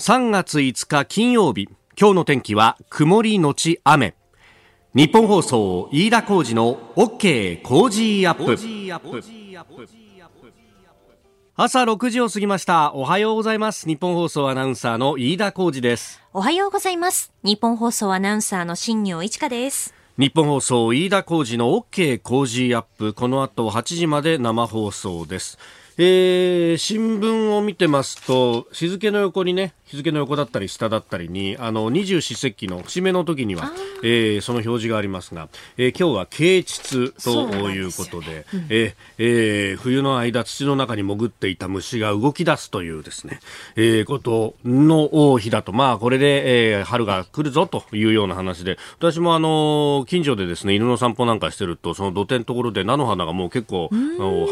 3月5日金曜日今日の天気は曇りのち雨。ニッポン放送飯田浩司の OK Cozy up。朝6時を過ぎました。おはようございます。ニッポン放送アナウンサーの飯田浩司です。おはようございます。ニッポン放送アナウンサーの新行市佳です。ニッポン放送飯田浩司の OK Cozy up。この後8時まで生放送ですえー、新聞を見てますと日付の横にね日付の横だったり下だったりにあの二十四節気の節目の時には、えー、その表示がありますが、えー、今日は啓蟄ということでで、うん、ええー、冬の間土の中に潜っていた虫が動き出すというですね、えー、ことの日だとまあこれで、えー、春が来るぞというような話で私もあの近所でですね犬の散歩なんかしてるとその土手のところで菜の花がもう結構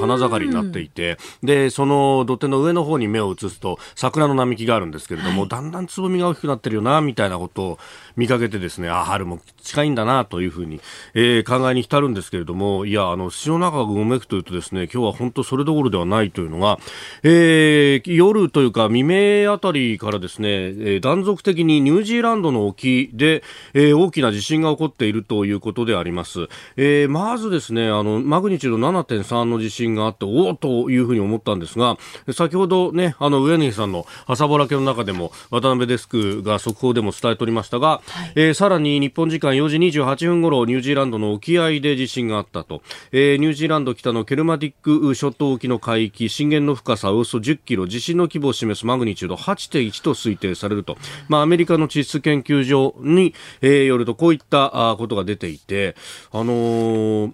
花盛りになっていてでその土手の上の方に目を移すと桜の並木があるんですけれどども、はい、だんだんつぼみが大きくなってるよな、みたいなことを見かけてですね、あ、春も近いんだな、というふうに、えー、考えに浸るんですけれども、いや、あの、土の中がうめくというとですね、今日は本当それどころではないというのが、えー、夜というか未明あたりからですね、えー、断続的にニュージーランドの沖で、えー、大きな地震が起こっているということであります。えー、まずですね、あの、マグニチュード7.3の地震があって、おおというふうに思ったんですが、先ほどね、あの、上根さんの朝ぼらけの中でも渡辺デスクが速報でも伝えておりましたが、はい、えー、さらに日本時間4時28分頃ニュージーランドの沖合で地震があったと、えー、ニュージーランド北のケルマディック諸島沖の海域震源の深さおよそ10キロ地震の規模を示すマグニチュード8.1と推定されると、まあ、アメリカの地質研究所に、えー、よるとこういったことが出ていて、あのー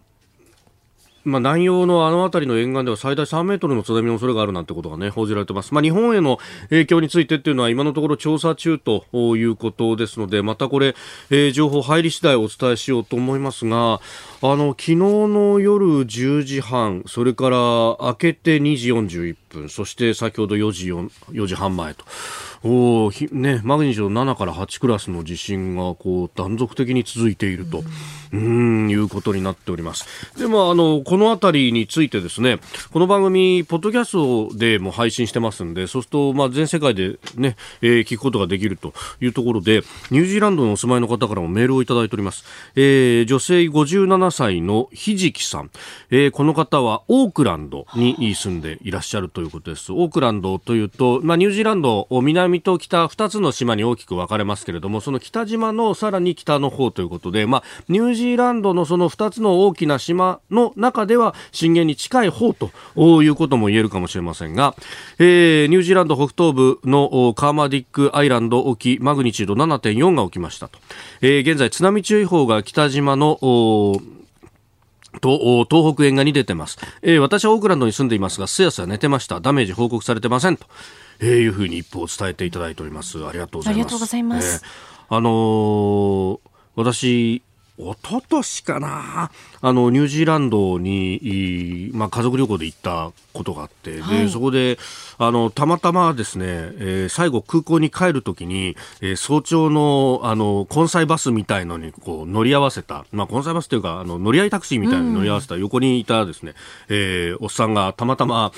まあ、南洋のあの辺りの沿岸では最大3メートルの津波の恐れがあるなんてことがね、報じられてます。まあ、日本への影響についてっていうのは今のところ調査中ということですので、またこれ、えー、情報入り次第お伝えしようと思いますが、あの、昨日の夜10時半、それから明けて2時41分、そして先ほど4時 ,4 4時半前と。おね、マグニチュード7から8クラスの地震がこう断続的に続いているとうんいうことになっております。でもあのこの辺りについてですねこの番組ポッドキャストでも配信してますんでそうするとまあ全世界でね、えー、聞くことができるというところでニュージーランドのお住まいの方からもメールをいただいております。えー、女性57歳のひじきさん、えー、この方はオークランドに住んでいらっしゃるということです。オークランドというとまあニュージーランド南南と北2つの島に大きく分かれますけれどもその北島のさらに北の方ということで、まあ、ニュージーランドのその2つの大きな島の中では震源に近い方ということも言えるかもしれませんが、えー、ニュージーランド北東部のカーマディックアイランド沖マグニチュード7.4が起きましたと、えー、現在津波注意報が北島のと東北沿岸に出てます、えー、私はオークランドに住んでいますがすやすや寝てましたダメージ報告されてませんとえー、いうふうに一報を伝えていただいております。ありがとうございます。ありがとうございます。えー、あのー、私、一昨年かな。あのニュージーランドに、まあ、家族旅行で行ったことがあって、はい、でそこであのたまたまですね、えー、最後空港に帰るときに、えー、早朝のあの根菜バスみたいのにこう乗り合わせた、まあ、根菜バスというかあの乗り合いタクシーみたいに乗り合わせた横にいたですね、うん、えー、おっさんがたまたま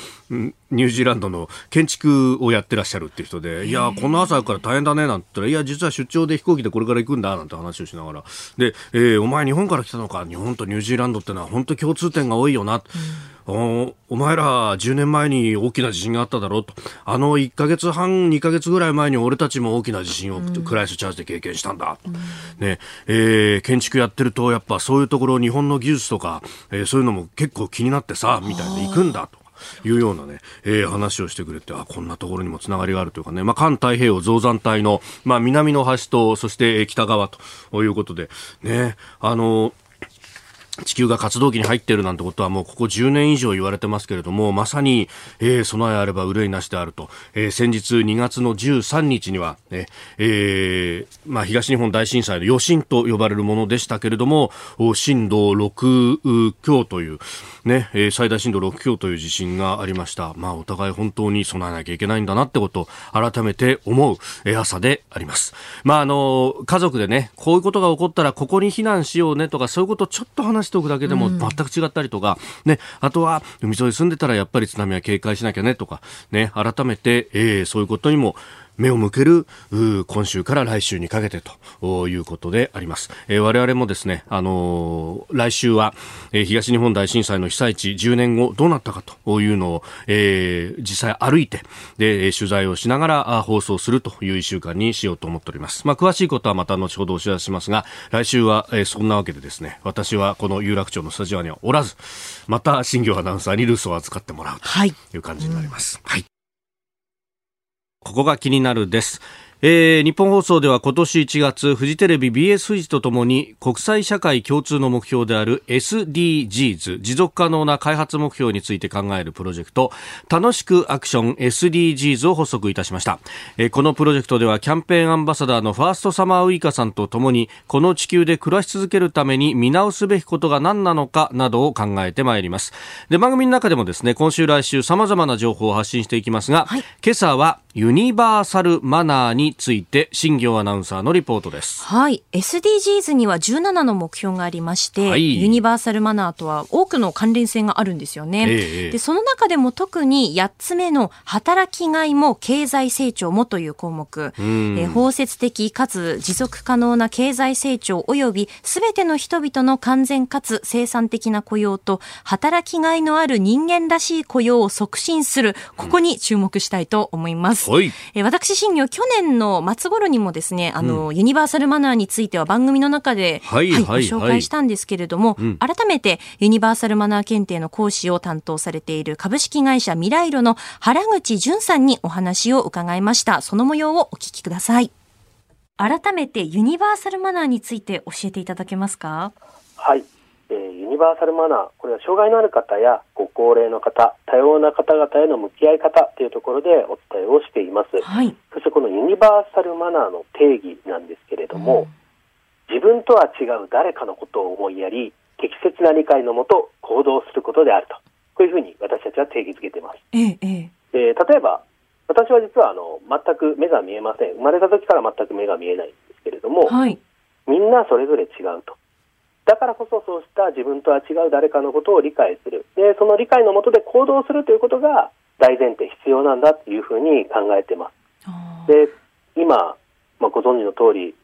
ニュージーランドの建築をやってらっしゃるっていう人でいやこの朝から大変だねなんて言ったらいや実は出張で飛行機でこれから行くんだなんて話をしながら。で、えー、お前日本から来たのか？日本とニュージーランドってのは本当共通点が多いよな、うん、おお前ら10年前に大きな地震があっただろうと。あの1か月半2か月ぐらい前に俺たちも大きな地震をクライスチャージで経験したんだ、うん、ねえー、建築やってるとやっぱそういうところ日本の技術とか、えー、そういうのも結構気になってさみたいで行くんだと。いうようなね、えー、話をしてくれて、あ、こんなところにもつながりがあるというかね、まあ、環太平洋増山帯の、まあ、南の端と、そして北側ということで、ね、あの、地球が活動期に入っているなんてことはもうここ10年以上言われてますけれども、まさに、えー、備えあれば憂いなしであると。えー、先日2月の13日には、ね、えー、まあ東日本大震災の余震と呼ばれるものでしたけれども、震度6強という、ね、えー、最大震度6強という地震がありました。まあお互い本当に備えなきゃいけないんだなってことを改めて思う、えー、朝であります。まああの、家族でね、こういうことが起こったらここに避難しようねとかそういうことをちょっと話しておくだけでも全く違ったりとか、うん、ね、あとは海沿いに住んでたらやっぱり津波は警戒しなきゃねとか、ね、改めて、えー、そういうことにも目を向ける今週から来週にかけてということであります。えー、我々もですね、あのー、来週は、えー、東日本大震災の被災地10年後どうなったかというのを、えー、実際歩いてで取材をしながら放送するという1週間にしようと思っております。まあ、詳しいことはまた後ほどお知らせしますが、来週は、えー、そんなわけでですね、私はこの有楽町のスタジオにはおらず、また新業アナウンサーに留守を預かってもらうという感じになります。はい、はいここが気になるです。えー、日本放送では今年1月フジテレビ BS フジとともに国際社会共通の目標である SDGs 持続可能な開発目標について考えるプロジェクト楽しくアクション SDGs を発足いたしました、えー、このプロジェクトではキャンペーンアンバサダーのファーストサマーウイカさんとともにこの地球で暮らし続けるために見直すべきことが何なのかなどを考えてまいります。で番組の中でもですね今週来週様々な情報を発信していきますが、はい、今朝はユニバーサルマナーについて新業アナウンサーのリポートです。はい。SDGs には17の目標がありまして、はい、ユニバーサルマナーとは多くの関連性があるんですよね、えー、でその中でも特に8つ目の働きがいも経済成長もという項目、えー、包摂的かつ持続可能な経済成長及びすべての人々の完全かつ生産的な雇用と働きがいのある人間らしい雇用を促進する。ここに注目したいと思います、はい、え私、新業、去年の末頃にもですね、あの、うん、ユニバーサルマナーについては番組の中で、はい、はい、ご紹介したんですけれども、改めてユニバーサルマナー検定の講師を担当されている株式会社ミライロの原口淳さんにお話を伺いました。その模様をお聞きください。改めてユニバーサルマナーについて教えていただけますか？はい。えー、ユニバーサルマナー、これは障害のある方やご高齢の方、多様な方々への向き合い方というところでお伝えをしています。はい、そしてこのユニバーサルマナーの定義なんですけれども、うん、自分とは違う誰かのことを思いやり、適切な理解のもと行動することであると。こういうふうに私たちは定義づけています。えええー、例えば、私は実はあの全く目が見えません。生まれた時から全く目が見えないんですけれども、はい、みんなそれぞれ違うと。だからこそそうした自分とは違う誰かのことを理解する。で、その理解のもとで行動するということが大前提必要なんだというふうに考えてます。で、今、まあ、ご存知の通り、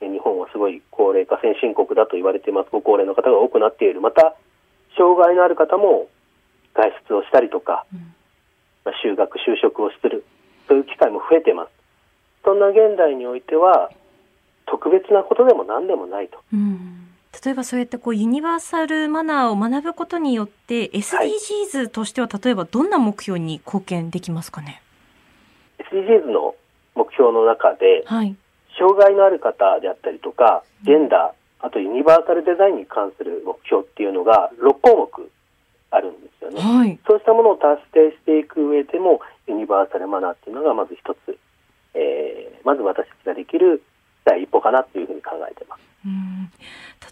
日本はすごい高齢化先進国だと言われています。ご高齢の方が多くなっている。また、障害のある方も外出をしたりとか、まあ、就学、就職をする。そういう機会も増えています。そんな現代においては、特別なことでも何でもないと。うん例えばそうやってこうユニバーサルマナーを学ぶことによって SDGs としては例えばどんな目標に貢献できますかね、SDGs の目標の中で、はい、障害のある方であったりとかジェンダー、あとユニバーサルデザインに関する目標っていうのが6項目あるんですよね、はい、そうしたものを達成していく上でもユニバーサルマナーっていうのがまず一つ、えー、まず私たちができる第一歩かなというふうに考えてます。うん。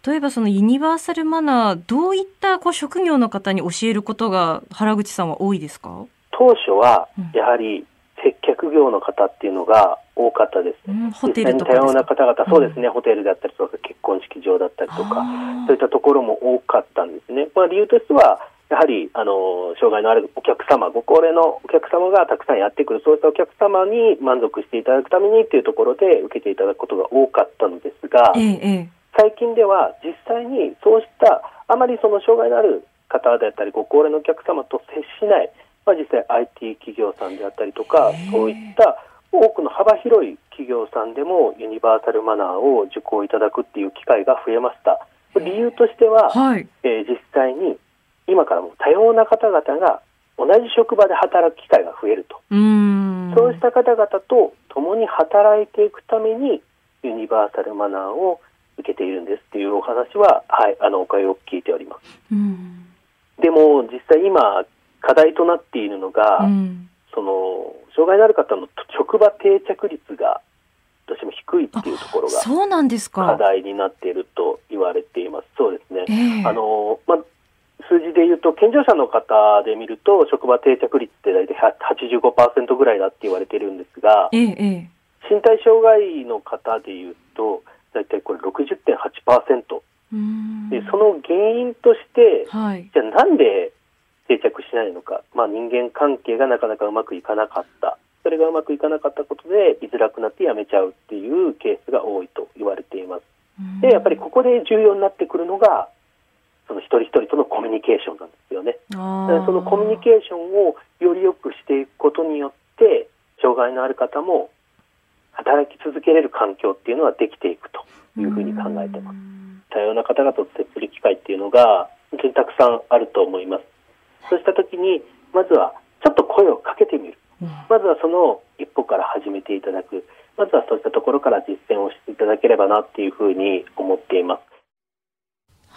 例えばそのユニバーサルマナーどういったこう職業の方に教えることが原口さんは多いですか？当初はやはり接客業の方っていうのが多かったです、うん、ホテルとか多様な方々、そうですね、ホテルだったりとか結婚式場だったりとかそういったところも多かったんですね、まあ、理由としてはやはりあの障害のあるお客様、ご高齢のお客様がたくさんやってくる、そういったお客様に満足していただくためにというところで受けていただくことが多かったのですが、ええ、最近では実際にそうしたあまりその障害のある方であったり、ご高齢のお客様と接しない、まあ、実際 IT 企業さんであったりとか、そういった多くの幅広い企業さんでもユニバーサルマナーを受講いただくっていう機会が増えました。理由としては、はい、えー、実際に今からも多様な方々が同じ職場で働く機会が増えるとそうした方々と共に働いていくためにユニバーサルマナーを受けているんですっていうお話は、はい、あのお声を聞いております。でも実際今課題となっているのが、その障害のある方の職場定着率がどうしても低いっていうところがそうなんですか課題になっていると言われています。そうですね。えー、あのまあと、健常者の方で見ると、職場定着率って大体85%ぐらいだって言われてるんですが、ええ、身体障害の方でいうと、大体これ60.8%。でその原因として、はい、じゃあなんで定着しないのか、まあ、人間関係がなかなかうまくいかなかった。それがうまくいかなかったことで居づらくなって辞めちゃうっていうケースが多いと言われています。でやっぱりここで重要になってくるのがその一人一人とのコミュニケーションなんですよね。そのコミュニケーションをより良くしていくことによって障害のある方も働き続けれる環境っていうのはできていくというふうに考えてます。多様な方々と接する機会っていうのが本当にたくさんあると思います。そうした時にまずはちょっと声をかけてみる。まずはその一歩から始めていただく。まずはそういったところから実践をしていただければなっていうふうに思っています。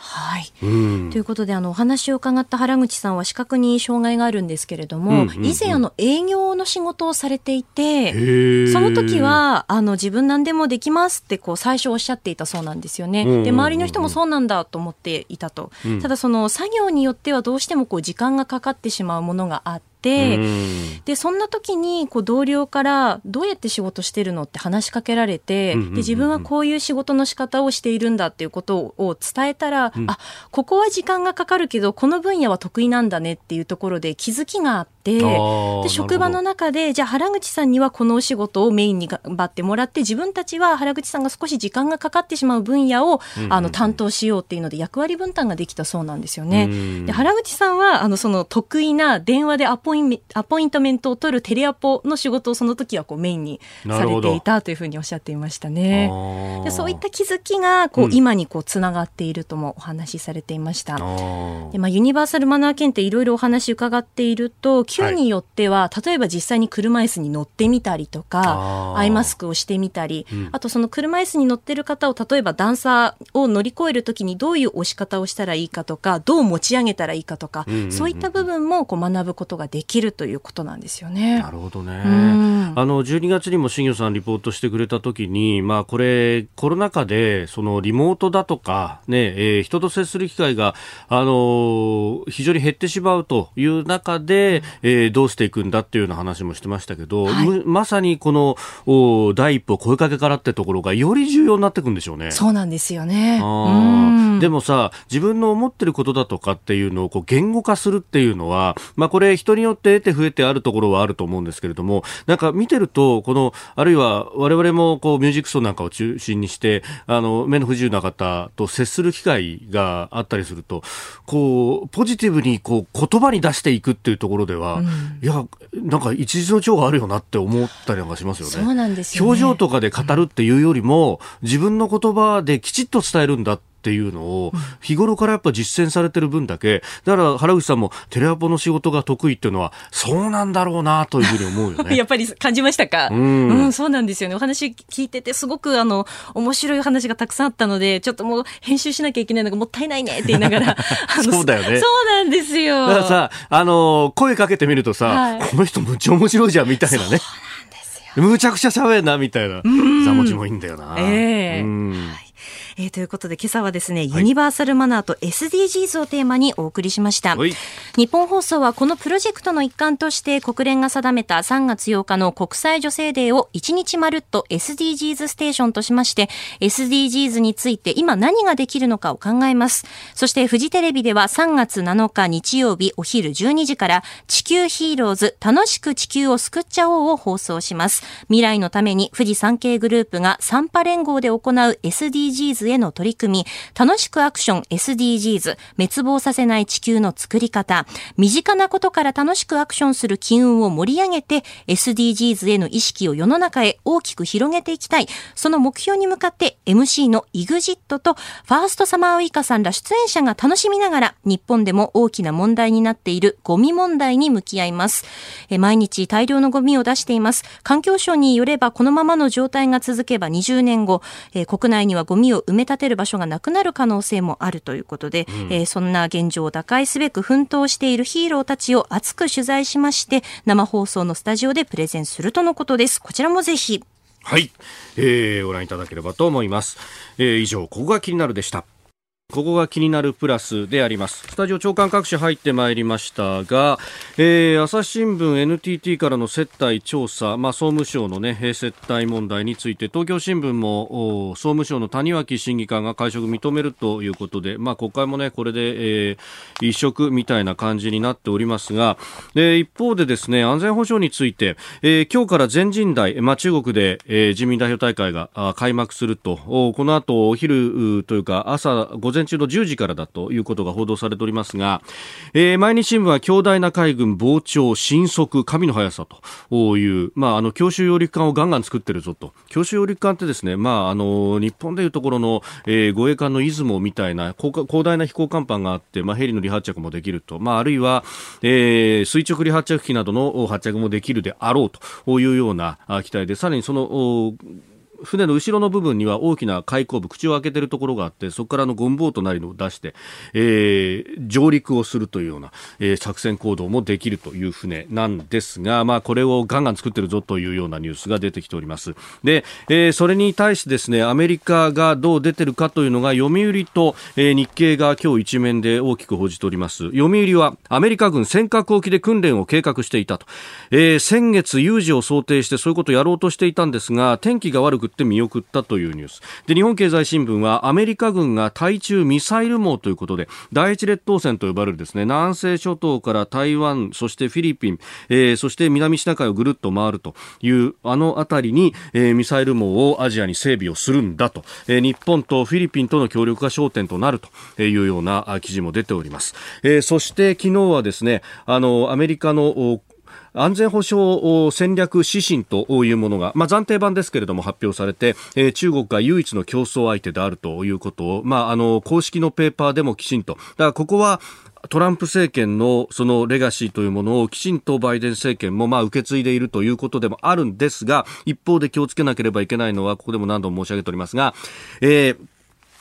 はい、ということであのお話を伺った原口さんは視覚に障害があるんですけれども、うんうんうん、以前あの営業の仕事をされていてその時はあの自分何でもできますってこう最初おっしゃっていたそうなんですよね。うんうんうん、で周りの人もそうなんだと思っていたと、うん、ただその作業によってはどうしてもこう時間がかかってしまうものがあってて、でそんな時にこう同僚からどうやって仕事してるのって話しかけられて、で自分はこういう仕事の仕方をしているんだっていうことを伝えたら、うん、あここは時間がかかるけどこの分野は得意なんだねっていうところで気づきがあって。で職場の中でじゃあ原口さんにはこのお仕事をメインに頑張ってもらって自分たちは原口さんが少し時間がかかってしまう分野を、あの担当しようっていうので役割分担ができたそうなんですよね。で原口さんはあのその得意な電話でアポインアポイントメントを取るテレアポの仕事をその時はこうメインにされていたというふうにおっしゃっていましたね。でそういった気づきがこう、今にこうつながっているともお話しされていました。でまあ、ユニバーサルマナー検定いろいろお話伺っていると級によっては、はい、例えば実際に車椅子に乗ってみたりとかアイマスクをしてみたり、うん、あとその車椅子に乗ってる方を例えば段差を乗り越える時にどういう押し方をしたらいいかとかどう持ち上げたらいいかとか、うんうんうん、そういった部分もこう学ぶことができるということなんですよね。なるほどね。あの12月にも新庄さんリポートしてくれた時に、まあこれコロナ禍でそのリモートだとかね、えー、人と接する機会があのー、非常に減ってしまうという中で、えー、どうしていくんだっていうような話もしてましたけど、はい、まさにこのお第一歩声かけからってところがより重要になっていくんでしょうね。そうなんですよね。でもさ、自分の思ってることだとかっていうのをこう言語化するっていうのは、まあこれ人によって得て増えてあるところはあると思うんですけれども、なんか見てると、この、あるいは我々もこうミュージックソンなんかを中心にして、あの、目の不自由な方と接する機会があったりすると、こう、ポジティブにこう言葉に出していくっていうところでは、うん、いや、なんか一時の長があるよなって思ったりなんかしますよね。そうなんですよ、ね、表情とかで語るっていうよりも、自分の言葉できちっと伝えるんだってっていうのを日頃からやっぱ実践されてる分だけだから原口さんもテレアポの仕事が得意っていうのはそうなんだろうなというふうに思うよね。やっぱり感じましたか、うん、うん、そうなんですよね。お話聞いててすごくあの面白い話がたくさんあったのでちょっともう編集しなきゃいけないのがもったいないねって言いながら そうだよね。そうなんですよ。だからさあの声かけてみるとさ、はい、この人むっちゃ面白いじゃんみたいなね。むちゃくちゃ喋るなみたいな。座持ちもいいんだよな。ええ。ー、はいえー、ということで今朝はですね、はい、ユニバーサルマナーと SDGs をテーマにお送りしました。日本放送はこのプロジェクトの一環として国連が定めた3月8日の国際女性デーを1日まるっと SDGs ステーションとしまして SDGs について今何ができるのかを考えます。そしてフジテレビでは3月7日日曜日お昼12時から地球ヒーローズ楽しく地球を救っちゃおうを放送します。未来のために富士山系グループがサンパ連合で行う SDGs への取り組み、楽しくアクション SDGs、滅亡させない地球の作り方、身近なことから楽しくアクションする機運を盛り上げて、SDGs への意識を世の中へ大きく広げていきたい。その目標に向かって MC の EXIT とファーストサマーウイカさんら出演者が楽しみながら、日本でも大きな問題になっているゴミ問題に向き合います。え毎日大量のゴミを出しています。環境省によればこのままの状態が続けば20年後、え国内にはゴミを埋め立てる場所がなくなる可能性もあるということで、うん、えー、そんな現状を打開すべく奮闘しているヒーローたちを熱く取材しまして生放送のスタジオでプレゼンするとのことです。こちらもぜひ。はい、えー、ご覧いただければと思います、えー、以上ここが気になるでしたここが気になるプラスであります。スタジオ長官各紙入ってまいりましたが、えー、朝日新聞 NTT からの接待調査、まあ、総務省の、ね、接待問題について東京新聞も総務省の谷脇審議官が会食認めるということで、まあ、国会も、ね、これで、えー、一色みたいな感じになっておりますが、で一方でですね安全保障について、えー、今日から全人代、まあ、中国で、えー、自民代表大会が開幕すると。この後お昼というか朝午前前中の10時からだということが報道されておりますが、えー、毎日新聞は強大な海軍膨張新速神の速さという、まあ、あの強襲揚陸艦をガンガン作ってるぞと。強襲揚陸艦ってですね、まあ、あの日本でいうところの、えー、護衛艦の出雲みたいな広大な飛行甲板があって、まあ、ヘリの離発着もできると、まあ、あるいは、えー、垂直離発着機などの発着もできるであろうというような機体でさらにその船の後ろの部分には大きな開口部、口を開けているところがあって、そこからのゴムボートなりのを出して、えー、上陸をするというような、えー、作戦行動もできるという船なんですが、まあ、これをガンガン作ってるぞというようなニュースが出てきております。で、えー、それに対してですね、アメリカがどう出てるかというのが、読売と、えー、日経が今日一面で大きく報じております。読売は、アメリカ軍尖閣沖で訓練を計画していたと。えー、先月有事を想定してそういうことをやろうとしていたんですが、天気が悪くって見送ったというニュース。で日本経済新聞はアメリカ軍が対中ミサイル網ということで第一列島線と呼ばれるですね南西諸島から台湾そしてフィリピン、えー、そして南シナ海をぐるっと回るというあの辺りに、えー、ミサイル網をアジアに整備をするんだと、えー、日本とフィリピンとの協力が焦点となるというような記事も出ております、えー、そして昨日はですねあのアメリカの安全保障戦略指針というものが、まあ、暫定版ですけれども発表されて、えー、中国が唯一の競争相手であるということを、まあ、あの公式のペーパーでもきちんと。だからここはトランプ政権のそのレガシーというものをきちんとバイデン政権もまあ受け継いでいるということでもあるんですが一方で気をつけなければいけないのはここでも何度も申し上げておりますが、えー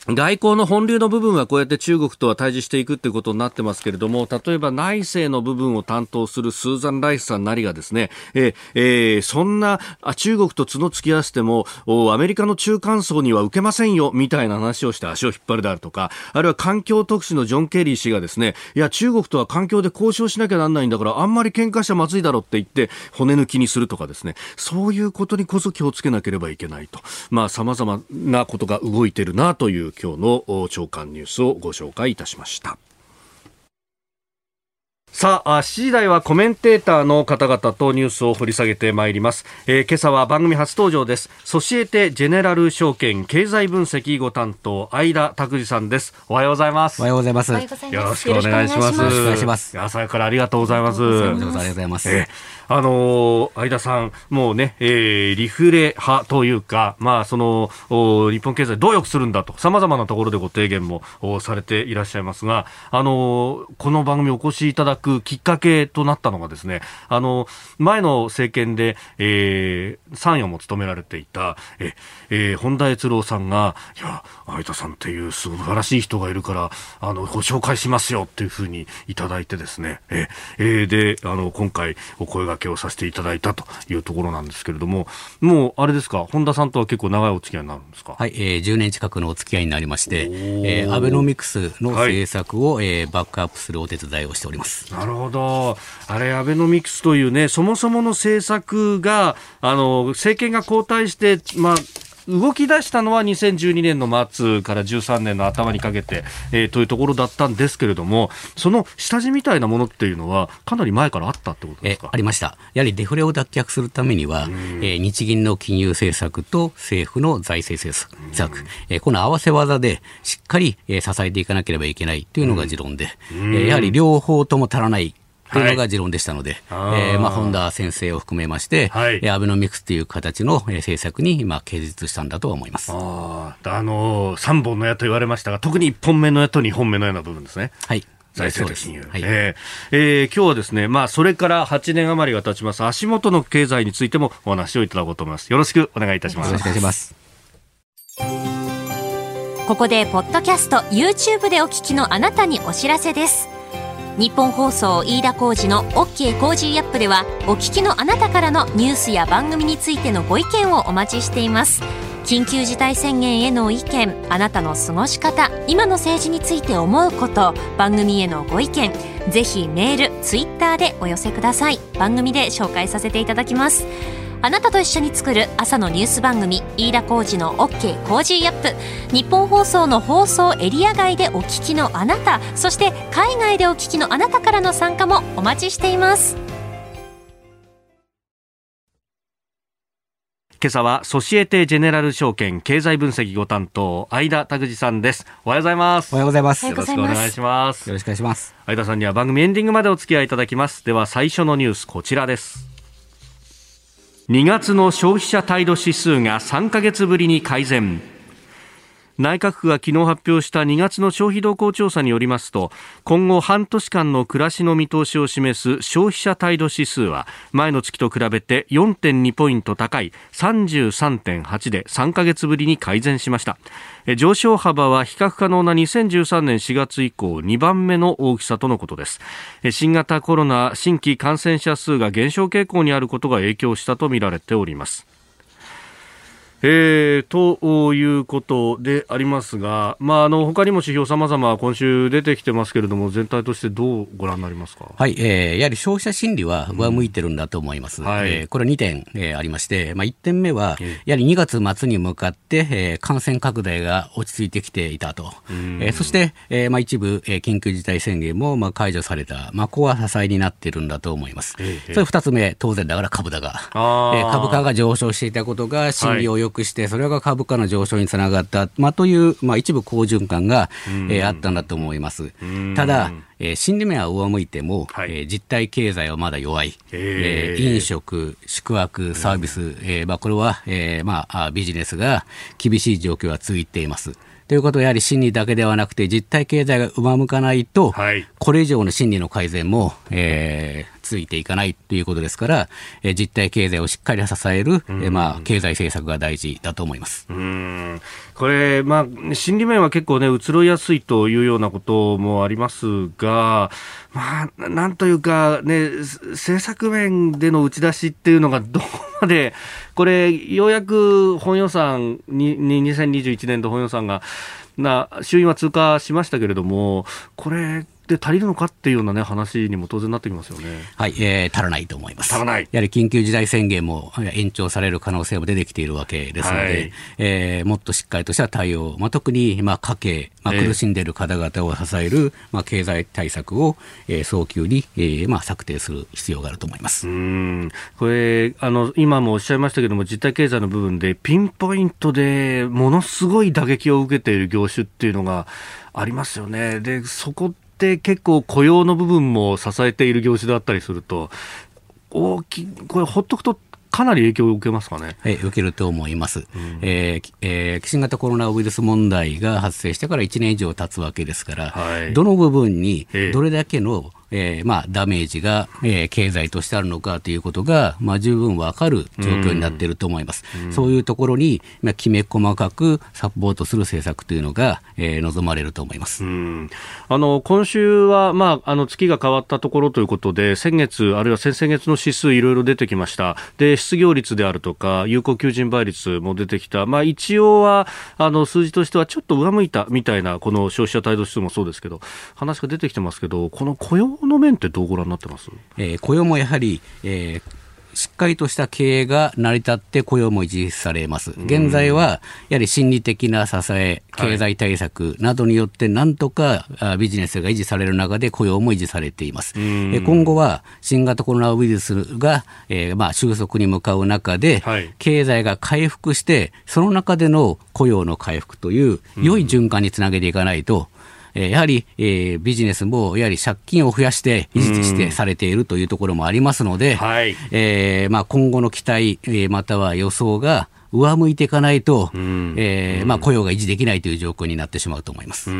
外交の本流の部分はこうやって中国とは対峙していくということになってますけれども、例えば内政の部分を担当するスーザン・ライスさんなりがですね、ええー、そんなあ中国と角突き合わせても、アメリカの中間層には受けませんよ、みたいな話をして足を引っ張るであるとか、あるいは環境特使のジョン・ケリー氏がですね、いや、中国とは環境で交渉しなきゃなんないんだから、あんまり喧嘩しちゃまずいだろって言って、骨抜きにするとかですね、そういうことにこそ気をつけなければいけないと。まあ、様々なことが動いてるなという今日の長官ニュースをご紹介いたしました。さあ、7時台はコメンテーターの方々とニュースを掘り下げてまいります。えー、今朝は番組初登場です。ソシエテジェネラル証券経済分析ご担当、相田拓司さんです。おはようございます。おはようございます。よろしくお願いします。よろしくお願いします。朝からありがとうございます。ありがとうございます。えーあのー、相田さん、もうね、えー、リフレ派というか、まあ、その、日本経済どう良くするんだと、様々なところでご提言もされていらっしゃいますが、あのー、この番組お越しいただくきっかけとなったのがですね、あの、前の政権で、えー、参与も務められていた、え、えー、本田悦郎さんが、いや、相田さんっていう素晴らしい人がいるから、あの、ご紹介しますよっていうふうにいただいてですね、え、えー、で、あの、今回お声がけをさせていただいたというところなんですけれども、もうあれですか、本田さんとは結構長いお付き合いになるんですか？はい、えー、10年近くのお付き合いになりまして、えー、アベノミクスの政策を、はい、えー、バックアップするお手伝いをしております。なるほど。あれ、アベノミクスというね、そもそもの政策が、あの、政権が交代して、まあ、動き出したのは2012年の末から13年の頭にかけて、えー、というところだったんですけれども、その下地みたいなものっていうのは、かなり前からあったってことですか？ありました。やはりデフレを脱却するためには、えー、日銀の金融政策と政府の財政政策、えー、この合わせ技でしっかり、えー、支えていかなければいけないというのが持論で、えー、やはり両方とも足らないというのが持論でしたので、はい、えー、まあ、本田先生を含めまして、はい、アベノミクスという形の政策に今、掲示したんだと思いますあ、あのー、3本の矢と言われましたが、特に1本目の矢と2本目の矢の部分ですね。はい財政的金融。はい、えー、えー、今日はですね、まあ、それから8年余りが経ちます、足元の経済についてもお話をいただこうと思います。よろしくお願いいたします。よろしくお願いします。ここで、ポッドキャスト、YouTube でお聞きのあなたにお知らせです。日本放送飯田浩司の OK コージーアップではお聞きのあなたからのニュースや番組についてのご意見をお待ちしています。緊急事態宣言への意見あなたの過ごし方今の政治について思うこと番組へのご意見ぜひメールツイッターでお寄せください。番組で紹介させていただきます。あなたと一緒に作る朝のニュース番組飯田浩二の OK コージーアップ。ニッポン放送の放送エリア外でお聞きのあなたそして海外でお聞きのあなたからの参加もお待ちしています。今朝はソシエテジェネラル証券経済分析ご担当相田拓司さんです。おはようございます。おはようございます。よろしくお願いします。よろしくお願いします。相田さんには番組エンディングまでお付き合いいただきます。では最初のニュースこちらです2月の消費者態度指数が3ヶ月ぶりに改善。内閣府が昨日発表した2月の消費動向調査によりますと今後半年間の暮らしの見通しを示す消費者態度指数は前の月と比べて4.2ポイント高い33.8で3ヶ月ぶりに改善しました。上昇幅は比較可能な2013年4月以降2番目の大きさとのことです。新型コロナ新規感染者数が減少傾向にあることが影響したとみられております。えー、ということでありますが、まあ、あの他にも指標さまざま今週出てきてますけれども、全体としてどうご覧になりますか、はいえー、やはり消費者心理は上向いてるんだと思います。うんはい、えー、これは2点、えー、ありまして、まあ、1点目は、やはり2月末に向かって、えー、感染拡大が落ち着いてきていたと、えー、そして、えーまあ、一部、えー、緊急事態宣言も、まあ、解除された、まあ、ここは支えになっているんだと思います。えー、それ2つ目、当然だから株高、えー、株価が上昇していたことが心理を良くして、はい、それが株価の上昇につながった、まあ、という、まあ、一部好循環が、えー、あったんだと思います。ただ、えー、心理面は上向いても、はい、えー、実体経済はまだ弱い、えー、飲食、宿泊、サービス、えーまあ、これは、えーまあ、ビジネスが厳しい状況が続いています。ということはやはり心理だけではなくて実体経済が上向かないと、はい、これ以上の心理の改善も、えー、ついていかないということですから、えー、実体経済をしっかり支える、えー、まあ、経済政策が大事だと思います。うん。これ、まあ、心理面は結構ね、移ろいやすいというようなこともありますが、まあ、なんというか、ね、政策面での打ち出しっていうのがどこまで、これ、ようやく本予算に、2021年度本予算が、な衆院は通過しましたけれども、これ、で足りるのかっていうような、ね、話にも当然なってきますよね。はい、えー、足らないと思います。足らない。やはり緊急事態宣言も延長される可能性も出てきているわけですので、はい、えー、もっとしっかりとした対応、まあ、特に、まあ、家計、まあ、苦しんでいる方々を支える、えー、まあ、経済対策を、えー、早急に、えーまあ、策定する必要があると思いますうんこれあの、今もおっしゃいましたけれども、実体経済の部分で、ピンポイントでものすごい打撃を受けている業種っていうのがありますよね。でそこって結構雇用の部分も支えている業種だったりすると、大きこれ、ほっとくとかなり影響を受けますかね？はい、受けると思います。うん、えー、えー、新型コロナウイルス問題が発生してから1年以上経つわけですから、はい、どの部分にどれだけの、えーえー、まあ、ダメージが、えー、経済としてあるのかということが、まあ、十分わかる状況になっていると思います。うそういうところに、まあ、きめ細かくサポートする政策というのが、えー、望まれると思います。あの、今週は、まあ、あの、月が変わったところということで、先月、あるいは先々月の指数いろいろ出てきました。で、失業率であるとか、有効求人倍率も出てきた。まあ、一応は、あの、数字としてはちょっと上向いたみたいな、この消費者態度指数もそうですけど、話が出てきてますけど、この雇用の面ってどうご覧になってます、えー、雇用もやはり、えーしっかりとした経営が成り立って雇用も維持されます。現在は、やはり心理的な支え、経済対策などによって、なんとかビジネスが維持される中で雇用も維持されています。今後は、新型コロナウイルスが、えー、まあ収束に向かう中で、経済が回復して、その中での雇用の回復という、良い循環につなげていかないと、えー、やはり、えー、ビジネスもやはり借金を増やして維持してされているというところもありますので、はい、えー、まあ、今後の期待、えー、または予想が上向いていかないと、えーまあ、雇用が維持できないという状況になってしまうと思います。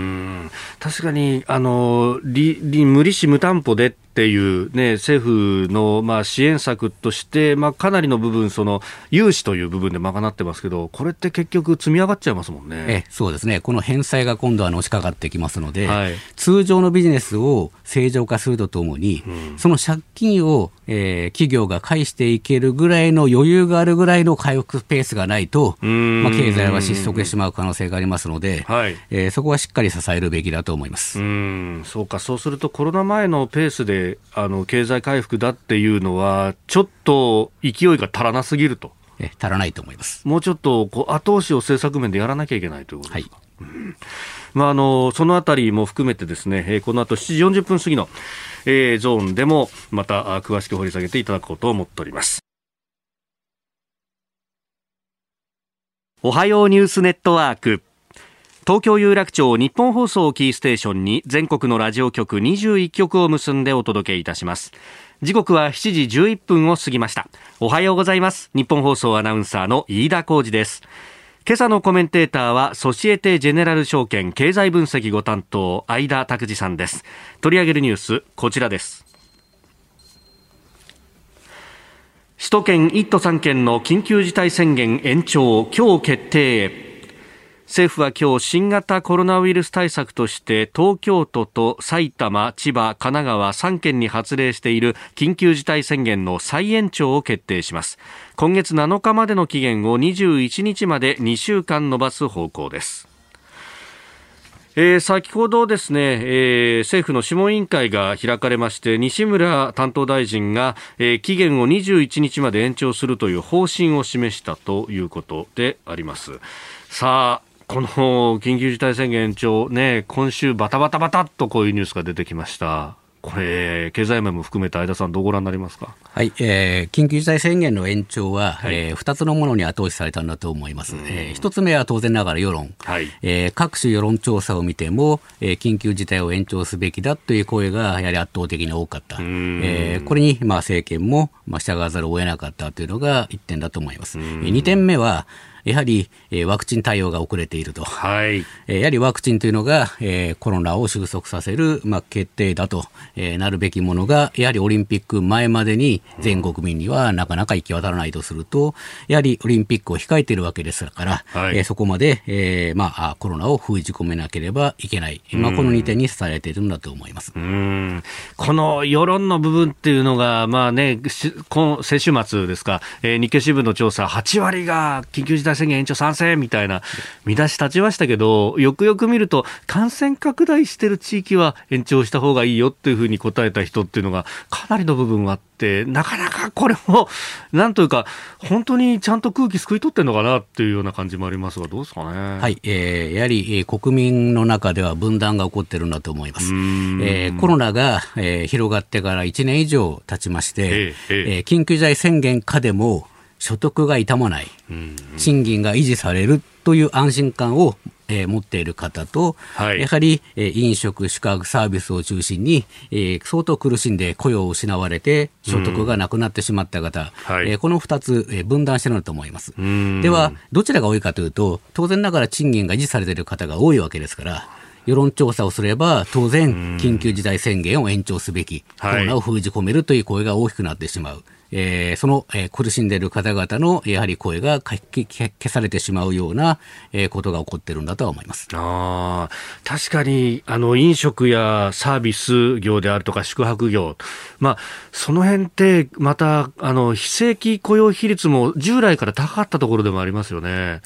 確かにあの無利子無担保でっっていう、ね、政府のまあ支援策として、まあ、かなりの部分、その融資という部分で賄ってますけど、これって結局、積み上がっちゃいますもんね。えそうですね、この返済が今度はのしかかってきますので、はい、通常のビジネスを正常化するとともに、うん、その借金を、えー、企業が返していけるぐらいの余裕があるぐらいの回復ペースがないと、まあ、経済は失速してしまう可能性がありますので、はい、えー、そこはしっかり支えるべきだと思います。うん。そうか、そうするとコロナ前のペースであの経済回復だっていうのは、ちょっと勢いが足らなすぎると。え足らないと思いますもうちょっとこう後押しを政策面でやらなきゃいけないということですか。はいうんまあ、あのそのあたりも含めてですね、えー、この後7時40分過ぎの、えー、ゾーンでもまた詳しく掘り下げていただこうと思っております。おはようニュースネットワーク東京有楽町日本放送キーステーションに全国のラジオ局21局を結んでお届けいたします。時刻は7時11分を過ぎました。おはようございます。日本放送アナウンサーの飯田浩二です。今朝のコメンテーターはソシエテジェネラル証券経済分析ご担当相田拓司さんです。取り上げるニュースこちらです。首都圏1都3県の緊急事態宣言延長今日決定。政府は今日新型コロナウイルス対策として東京都と埼玉、千葉、神奈川3県に発令している緊急事態宣言の再延長を決定します。今月7日までの期限を21日まで2週間延ばす方向です。えー、先ほどですね、えー、政府の諮問委員会が開かれまして西村担当大臣が、えー、期限を21日まで延長するという方針を示したということであります。さあこの緊急事態宣言延長、ね、今週バタバタバタっとこういうニュースが出てきました。これ、経済面も含めて、相田さん、どうご覧になりますか、はいえー、緊急事態宣言の延長は、はい、えー、2つのものに後押しされたんだと思います、えー、1つ目は当然ながら世論、はい。えー、各種世論調査を見ても、えー、緊急事態を延長すべきだという声がやはり圧倒的に多かった、えー、これに、まあ、政権も、まあ、従わざるを得なかったというのが1点だと思います。2点目はやはり、えー、ワクチン対応が遅れていると、はい。えー、やはりワクチンというのが、えー、コロナを収束させる、まあ、決定だと、えー、なるべきものが、やはりオリンピック前までに全国民にはなかなか行き渡らないとすると、やはりオリンピックを控えているわけですから、はい、えー、そこまで、えーまあ、コロナを封じ込めなければいけない、まあ、この2点に支えているんだと思います。うん。この世論の部分っていうのが、まあね、この先週末ですか、えー、日経新聞の調査、8割が緊急事態態宣言延長賛成みたいな見出し立ちましたけど、よくよく見ると、感染拡大してる地域は延長した方がいいよっていうふうに答えた人っていうのが、かなりの部分があって、なかなかこれも、なんというか、本当にちゃんと空気すくい取ってるのかなっていうような感じもありますが、どうですかね。はい、えー、やはり、えー、国民の中では分断が起こってるんだと思います。えー、コロナが、えー、広がってから1年以上経ちまして、えー、えー、緊急事態宣言下でも、所得が痛まない、賃金が維持されるという安心感をえー、持っている方と、はい、やはり、えー、飲食、宿泊サービスを中心に、えー、相当苦しんで雇用を失われて、所得がなくなってしまった方、うん。はい、えー、この2つ、えー、分断してると思います。では、どちらが多いかというと、当然ながら賃金が維持されている方が多いわけですから、世論調査をすれば、当然、緊急事態宣言を延長すべき、コロナを封じ込めるという声が大きくなってしまう。えー、その、えー、苦しんでいる方々のやはり声が消されてしまうような、えー、ことが起こっているんだとは思いますあ確かにあの飲食やサービス業であるとか宿泊業、まあ、その辺ってまたあの非正規雇用比率も従来から高かったところでもありますよね。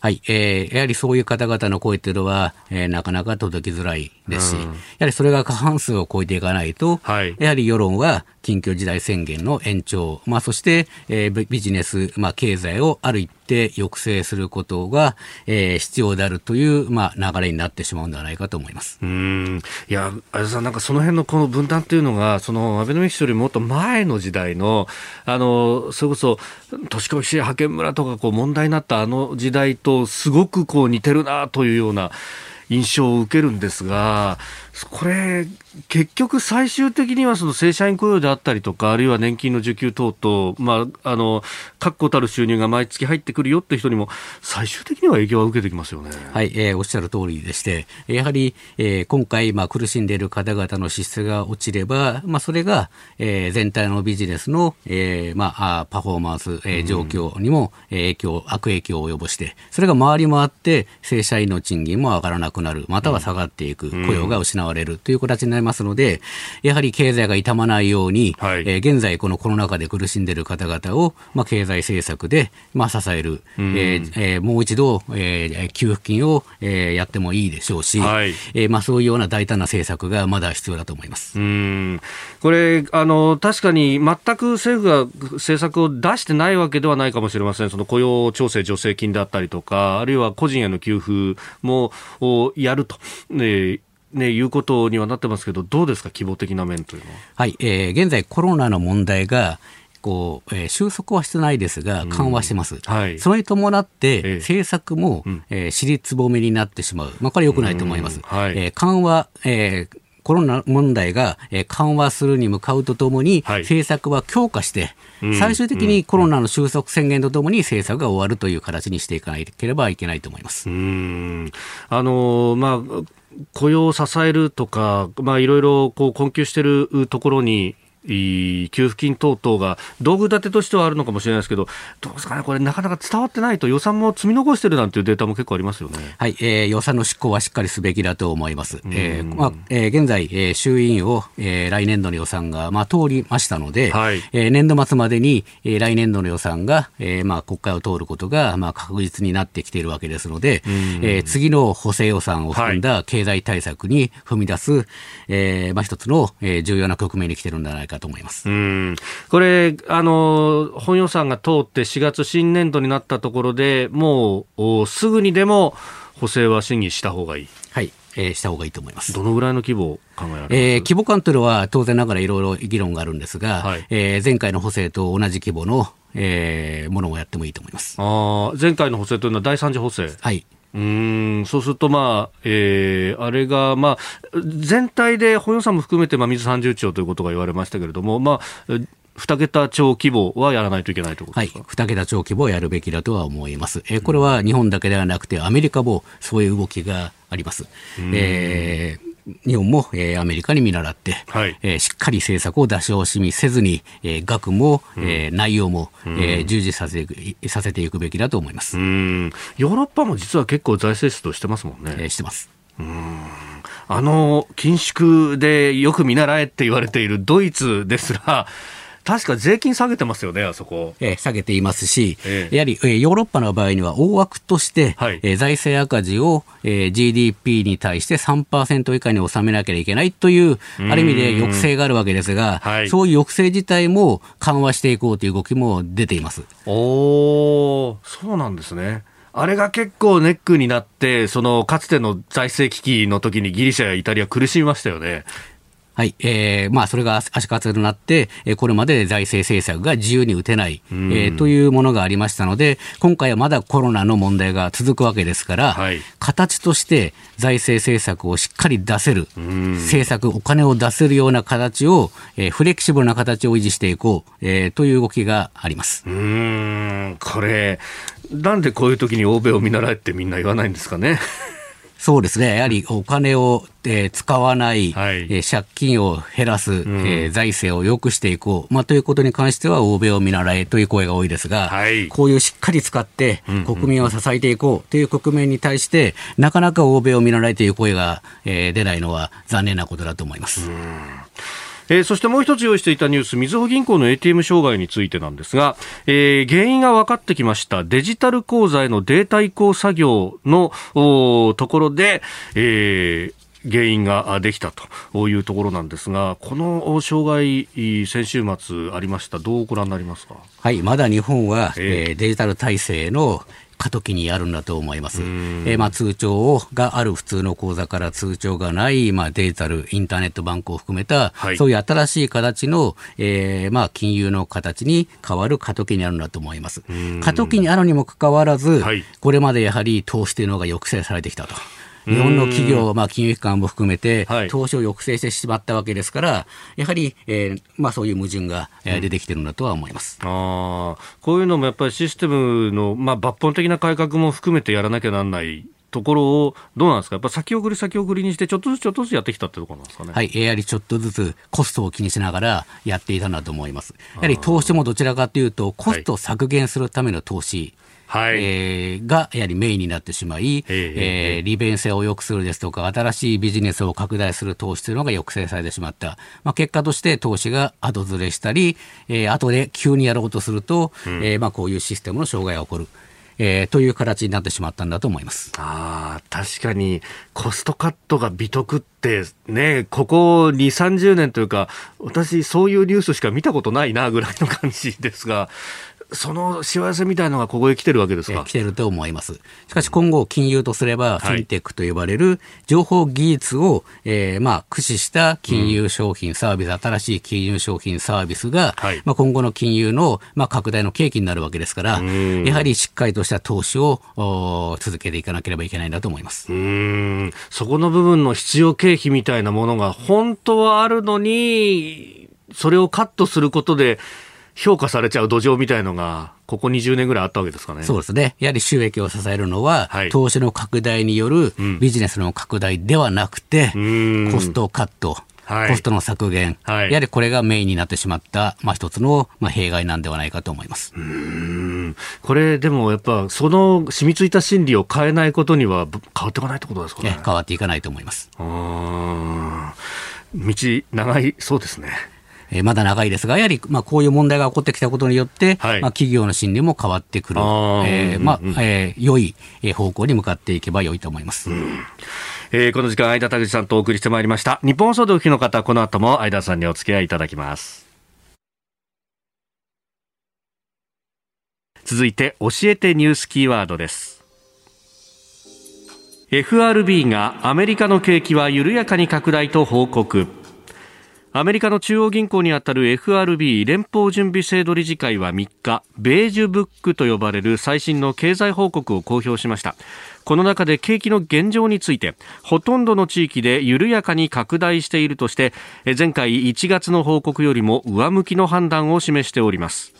はい、えー、やはりそういう方々の声というのは、えー、なかなか届きづらいですし、うん、やはりそれが過半数を超えていかないと、はい、やはり世論は緊急事態宣言の延長、まあ、そして、えー、ビジネス、まあ、経済をある一定抑制することが、えー、必要であるという、まあ、流れになってしまうんではないかと思いますうんいや、あさん、なんかその辺のこの分断というのが、そのアベノミクスよりもっと前の時代の、あのそれこそ、年越し派遣村とかこう問題になったあの時代と、すごくこう似てるなというような。印象を受けるんですが、これ、結局最終的にはその正社員雇用であったりとか、あるいは年金の受給等々、まあ、あの、確固たる収入が毎月入ってくるよって人にも、最終的には影響は受けてきますよね。はい、えー、おっしゃる通りでして、やはり、えー、今回、まあ、苦しんでいる方々の支出が落ちれば、まあ、それが、えー、全体のビジネスの、えー、まあ、パフォーマンス、えー、状況にも影響、悪影響を及ぼして、それが回り回って、正社員の賃金も上がらなくなる、または下がっていく、雇用が失われるという形になりますので、やはり経済が傷まないように、はい、えー、現在このコロナ禍で苦しんでいる方々を、まあ、経済政策で、まあ、支える、うん、えー、えー、もう一度、えー、給付金を、えー、やってもいいでしょうし、はい、えー、まあ、そういうような大胆な政策がまだ必要だと思います。うん。これあの、確かに全く政府が政策を出してないわけではないかもしれません、その雇用調整助成金だったりとか、あるいは個人への給付もやると。ねね、いうことにはなってますけど、どうですか、希望的な面というのは。はい、えー、現在、コロナの問題が、こう、えー、収束はしてないですが、緩和してます。うんはい、それに伴って、政策も、ええー、尻つぼめになってしまう。まあ、これ良くないと思います。はい、えー、緩和、えー、コロナ問題が緩和するに向かうとともに、政策は強化して、最終的にコロナの収束宣言とともに政策が終わるという形にしていかなければいけないと思います。うん。あのまあ雇用を支えるとか、まあ、いろいろこう困窮しているところに給付金等々が道具立てとしてはあるのかもしれないですけど、どうですかね、これ、なかなか伝わってないと、予算も積み残してるなんていうデータも結構ありますよね、はいえー、予算の執行はしっかりすべきだと思います。えーまあえー、現在、えー、衆院を、えー、来年度の予算が、まあ、通りましたので、はい。えー、年度末までに、えー、来年度の予算が、えーまあ、国会を通ることが、まあ、確実になってきているわけですので、えー、次の補正予算を含んだ経済対策に踏み出す、はい、えーまあ、一つの、えー、重要な局面に来てるんじゃないかと思います。うんこれ、あの、本予算が通って4月新年度になったところでもうすぐにでも補正は審議した方がいい。はい。えー、した方がいいと思います。どのぐらいの規模を考えられます、えー、規模感というのは当然ながらいろいろ議論があるんですが、はい、えー、前回の補正と同じ規模の、えー、ものをやってもいいと思います。あ前回の補正というのは第三次補正？はい。うんそうすると、まあえー、あれが、まあ、全体で本予算も含めて、まあ、水30兆ということが言われましたけれども、まあ、2桁超規模はやらないといけないということですか、はい、2桁超規模をやるべきだとは思います。えー、これは日本だけではなくて、アメリカもそういう動きがあります。えー日本も、えー、アメリカに見習って、はい、えー、しっかり政策を出し惜しみせずに、えー、額も、うん、えー、内容も、うん、えー、従事させさせていくべきだと思います。うん。ヨーロッパも実は結構財政出動してますもんね。えー、してます。うん。あの緊縮でよく見習えって言われているドイツですら、確か税金下げてますよね、あそこ。えー、下げていますし、えー、やはり、えー、ヨーロッパの場合には大枠として、はい、えー、財政赤字を、えー、GDP に対して3%以下に収めなきゃいけないという、ある意味で抑制があるわけですが、はい、そういう抑制自体も緩和していこうという動きも出ています。おそうなんですね。あれが結構ネックになって、そのかつての財政危機の時にギリシャやイタリア苦しみましたよね。はい。えー、まあ、それが足かせとなって、えー、これまで財政政策が自由に打てない、えー、というものがありましたので、今回はまだコロナの問題が続くわけですから、はい、形として財政政策をしっかり出せる、政策、お金を出せるような形を、えー、フレキシブルな形を維持していこう、えー、という動きがあります。うん、これ、なんでこういう時に欧米を見習えってみんな言わないんですかね？そうですね。やはりお金を、えー、使わない、はい、えー、借金を減らす、うん、えー、財政を良くしていこう、まあ、ということに関しては欧米を見習えという声が多いですが、はい、こういうしっかり使って国民を支えていこう。という国面に対して、なかなか欧米を見習えという声が、えー、出ないのは残念なことだと思います。うんえー、そしてもう一つ用意していたニュース、みずほ銀行の ATM 障害についてなんですが、えー、原因が分かってきました。デジタル口座へのデータ移行作業のところで、えー、原因ができたというところなんですが、この障害、先週末ありました、どうご覧になりますか？はい、まだ日本は、えー、デジタル体制の過渡期にあるんだと思います。えー、まあ、通帳がある普通の口座から通帳がない、まあ、デジタル、インターネットバンクを含めた、はい、そういう新しい形の、えー、まあ、金融の形に変わる過渡期にあるんだと思います。過渡期にあるにもかかわらず、はい、これまでやはり投資というのが抑制されてきたと。日本の企業、まあ、金融機関も含めて、投資を抑制してしまったわけですから、やはり、えーまあ、そういう矛盾が出てきてるんだとは思います、うん、あこういうのもやっぱりシステムの、まあ、抜本的な改革も含めてやらなきゃならないところを、どうなんですか、やっぱ先送り先送りにして、ちょっとずつちょっとずつやってきたってところなんですかね？はい、やはりちょっとずつコストを気にしながらやっていたんだと思います。やはり投資もどちらかというと、コストを削減するための投資。はい、えー、がやはりメインになってしまい、えー、利便性を良くするですとか、新しいビジネスを拡大する投資というのが抑制されてしまった。まあ、結果として投資が後ずれしたり、えー、後で急にやろうとすると、うん、えー、まあ、こういうシステムの障害が起こる。えー、という形になってしまったんだと思いますあ確かにコストカットが美徳ってね、ここ2、30年というか、私、そういうニュースしか見たことないなぐらいの感じですが、そのしわ寄せみたいのがここへ来てるわけですか？来てると思います。しかし今後、金融とすれば、フィンテックと呼ばれる情報技術を、えー、まあ駆使した金融商品、サービス、新しい金融商品、サービスが、はい、まあ、今後の金融の、まあ、拡大の契機になるわけですから、やはりしっかりとした投資を続けていかなければいけないんだと思います。うん。そこの部分の必要経費みたいなものが本当はあるのに、それをカットすることで、評価されちゃう土壌みたいのが、ここ20年ぐらいあったわけですかね。そうですね。やはり収益を支えるのは、はい、投資の拡大によるビジネスの拡大ではなくて、うん、コストカット。はい、コストの削減、はい、やはりこれがメインになってしまった、まあ、一つの、まあ、弊害なんではないかと思いますうんこれ、でもやっぱ、その染みついた心理を変えないことには変わっていかないってことですかね。変わっていかないと思います。道長いそうですね。えー、まだ長いですが、やはり、まあ、こういう問題が起こってきたことによって、はい、まあ、企業の心理も変わってくる、えー、まあ、えー、良い方向に向かっていけば良いと思います。うんえー、この時間、相田拓司さんとお送りしてまいりました。日本放送でお聞きの方、この後も相田さんにお付き合いいただきます。続いて、教えてニュースキーワードです。FRB がアメリカの景気は緩やかに拡大と報告。アメリカの中央銀行にあたる FRB 連邦準備制度理事会は3日ベージュブックと呼ばれる最新の経済報告を公表しました。この中で景気の現状についてほとんどの地域で緩やかに拡大しているとして前回1月の報告よりも上向きの判断を示しております。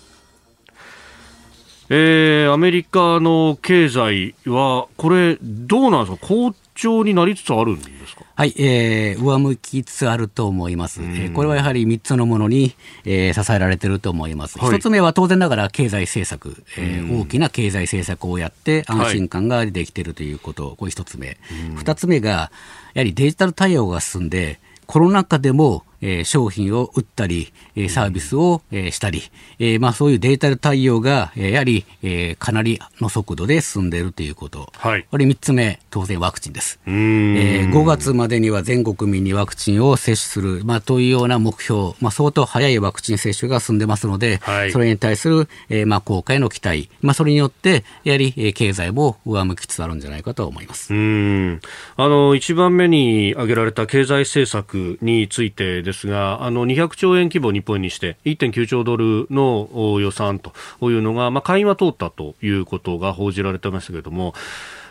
えー、アメリカの経済は、これ、どうなんですか、好調になりつつあるんですか？はい、えー、上向きつつあると思います。えー、これはやはり3つのものに、えー、支えられていると思います。はい、1つ目は当然ながら経済政策、えー、大きな経済政策をやって安心感ができているということ、はい、これ1つ目。2つ目が、やはりデジタル対応が進んで、コロナ禍でもえー、商品を売ったり、えー、サービスを、えー、したり、えーまあ、そういうデータ対応が、えー、やはり、えー、かなりの速度で進んでいるということ、はい、これ3つ目、当然ワクチンです、えー、5月までには全国民にワクチンを接種する、まあ、というような目標、まあ、相当早いワクチン接種が進んでますので、はい、それに対する、えーまあ、効果への期待、まあ、それによって、やはり、えー、経済も上向きつつあるんじゃないかと思います。うん。あの1番目に挙げられた経済政策についてですが、あの200兆円規模日本にして1.9兆ドルの予算というのが、まあ、会員は通ったということが報じられてましたけれども、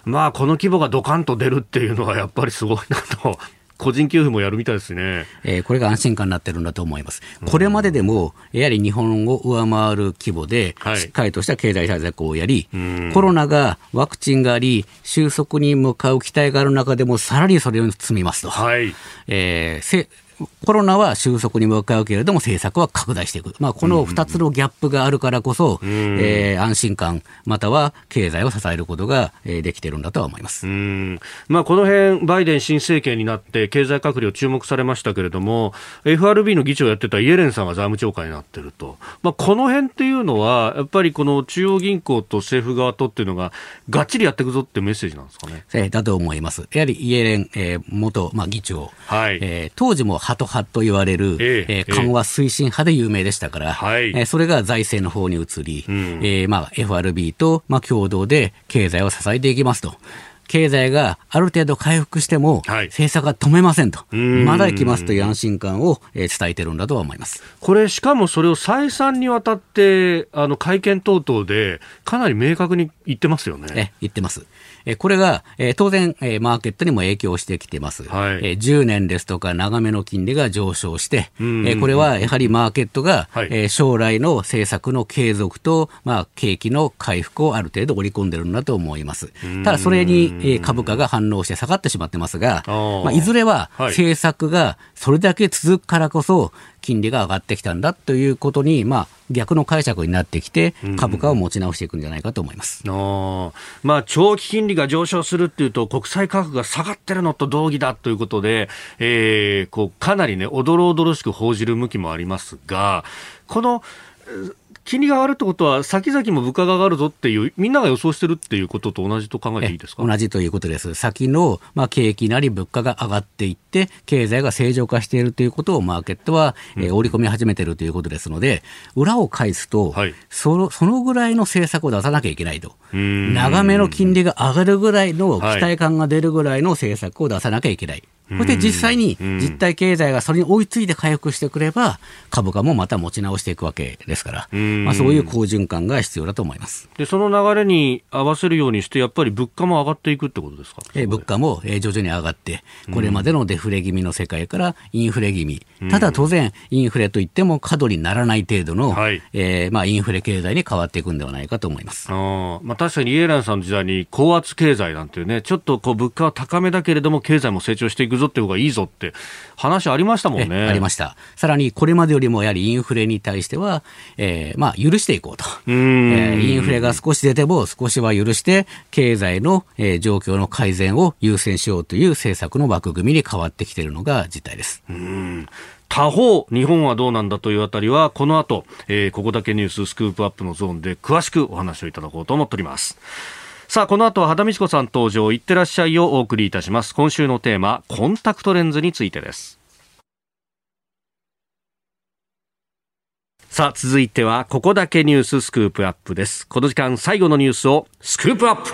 まあ、この規模がドカンと出るっていうのはやっぱりすごいなと。個人給付もやるみたいですね、えー、これが安心感になってるんだと思います。これまででも、やはり日本を上回る規模で、しっかりとした経済対策をやり、はい、コロナがワクチンがあり、収束に向かう期待がある中でも、さらにそれを積みますと。はいえーコロナは収束に向かうけれども、政策は拡大していく、まあ、この2つのギャップがあるからこそ、うん、えー、安心感、または経済を支えることが、えー、できているんだとは思います、うん。まあ、この辺バイデン新政権になって、経済閣僚、注目されましたけれども、FRB の議長をやってたイエレンさんが財務長官になってると、まあ、この辺っていうのは、やっぱりこの中央銀行と政府側とっていうのが、がっちりやっていくぞってメッセージなんですかね。えー、だと思います。やはりイエレン、えー、元、まあ、議長、はい。えー、当時もハト派と言われる、ええー、緩和推進派で有名でしたから、はい、えー、それが財政の方に移り、うん、えー、まあ、FRB と、まあ、共同で経済を支えていきますと。経済がある程度回復しても、政策は止めませんと、まだ行きますという安心感を伝えてるんだとは思います。これ、しかもそれを再三にわたって、あの会見等々で、かなり明確に言ってますよね。え言ってます。えこれが、え当然、えマーケットにも影響してきてます、はい、え10年ですとか長めの金利が上昇して、えこれはやはりマーケットが、はい、え将来の政策の継続と、まあ、景気の回復をある程度織り込んでるんだと思います。ただ、それに、え株価が反応して下がってしまってますが、まあ、いずれは政策がそれだけ続くからこそ、金利が上がってきたんだということに、まあ、逆の解釈になってきて、株価を持ち直していくんじゃないかと思います、うん、まあ、長期金利が上昇するっていうと、国債価格が下がってるのと同義だということで、えー、こうかなりね、おどろおどろしく報じる向きもありますが、この金利が上がるってことは、先々も物価が上がるぞっていう、みんなが予想してるっていうことと同じと考えていいですか？同じということです。先の、まあ、景気なり物価が上がっていって、経済が正常化しているということをマーケットは、うん、えー、織り込み始めているということですので、裏を返すと、はい、そのそのぐらいの政策を出さなきゃいけないと。長めの金利が上がるぐらいの期待感が出るぐらいの政策を出さなきゃいけない。それで実際に実体経済がそれに追いついて回復してくれば、株価もまた持ち直していくわけですから、まあ、そういう好循環が必要だと思います。でその流れに合わせるようにして、やっぱり物価も上がっていくってことですか、え物価も徐々に上がって、これまでのデフレ気味の世界からインフレ気味、ただ当然、インフレといっても過度にならない程度の、はい、えー、まあ、インフレ経済に変わっていくんではないかと思います。あ、まあ、確かにイエランさんの時代に高圧経済なんていうね、ちょっとこう物価は高めだけれども、経済も成長していくぞっていう方がいいぞって話ありましたもんね。ありました。さらにこれまでよりもやはりインフレに対しては、えー、まあ許していこうと。えー、インフレが少し出ても少しは許して、経済の、えー、状況の改善を優先しようという政策の枠組みに変わってきているのが実態です。うん他方、日本はどうなんだというあたりは、この後、えー、ここだけニューススクープアップのゾーンで詳しくお話をいただこうと思っております。さあ、この後は肌道子さん登場、いってらっしゃいをお送りいたします。今週のテーマ、コンタクトレンズについてです。さあ、続いては、ここだけニューススクープアップです。この時間、最後のニュースをスクープアップ